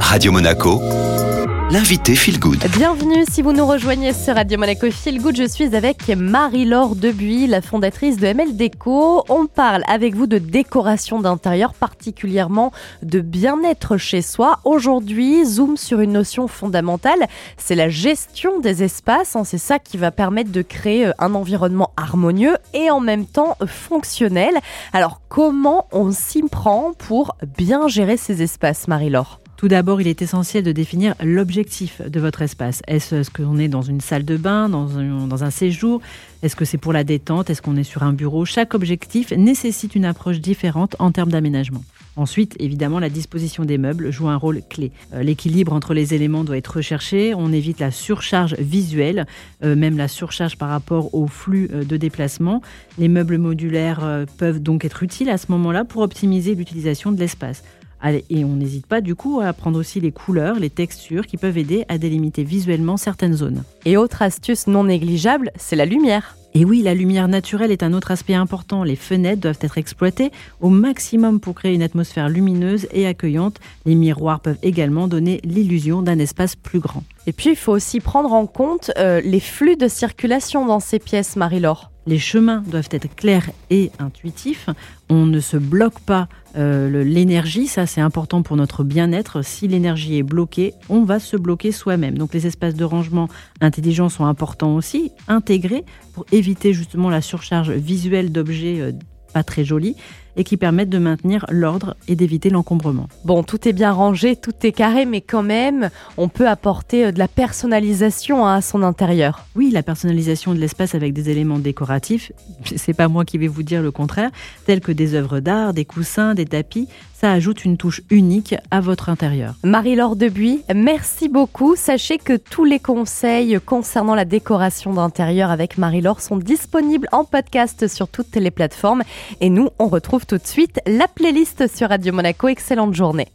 Radio Monaco, l'invité Feel Good. Bienvenue si vous nous rejoignez sur Radio Monaco Feel Good. Je suis avec Marie-Laure Debuy, la fondatrice de ML Déco. On parle avec vous de décoration d'intérieur, particulièrement de bien-être chez soi. Aujourd'hui, zoom sur une notion fondamentale, c'est la gestion des espaces. Hein. C'est ça qui va permettre de créer euh, un environnement harmonieux et en même temps fonctionnel. Alors, comment on s'y prend pour bien gérer ces espaces, Marie-Laure? Tout d'abord, il est essentiel de définir l'objectif de votre espace. Est-ce ce qu'on est dans une salle de bain, dans un, dans un séjour? Est-ce que c'est pour la détente? Est-ce qu'on est sur un bureau? Chaque objectif nécessite une approche différente en termes d'aménagement. Ensuite, évidemment, la disposition des meubles joue un rôle clé. Euh, l'équilibre entre les éléments doit être recherché. On évite la surcharge visuelle, euh, même la surcharge par rapport au flux euh, de déplacement. Les meubles modulaires peuvent donc être utiles à ce moment-là pour optimiser l'utilisation de l'espace. Et on n'hésite pas du coup à prendre aussi les couleurs, les textures qui peuvent aider à délimiter visuellement certaines zones. Et autre astuce non négligeable, c'est la lumière. Et oui, la lumière naturelle est un autre aspect important. Les fenêtres doivent être exploitées au maximum pour créer une atmosphère lumineuse et accueillante. Les miroirs peuvent également donner l'illusion d'un espace plus grand. Et puis, il faut aussi prendre en compte euh, les flux de circulation dans ces pièces, Marie-Laure. Les chemins doivent être clairs et intuitifs. On ne se bloque pas euh, l'énergie, ça c'est important pour notre bien-être. Si l'énergie est bloquée, on va se bloquer soi-même. Donc les espaces de rangement intelligents sont importants aussi, intégrés pour éviter justement la surcharge visuelle d'objets euh, pas très jolis et qui permettent de maintenir l'ordre et d'éviter l'encombrement. Bon, tout est bien rangé, tout est carré, mais quand même, on peut apporter euh, de la personnalisation hein, à son intérieur. Oui, la personnalisation de l'espace avec des éléments décoratifs, c'est pas moi qui vais vous dire le contraire, tels que des œuvres d'art, des coussins, des tapis, ça ajoute une touche unique à votre intérieur. Marie-Laure Debuy, merci beaucoup. Sachez que tous les conseils concernant la décoration d'intérieur avec Marie-Laure sont disponibles en podcast sur toutes les plateformes. Et nous, on retrouve tout de suite la playlist sur Radio Monaco. Excellente journée.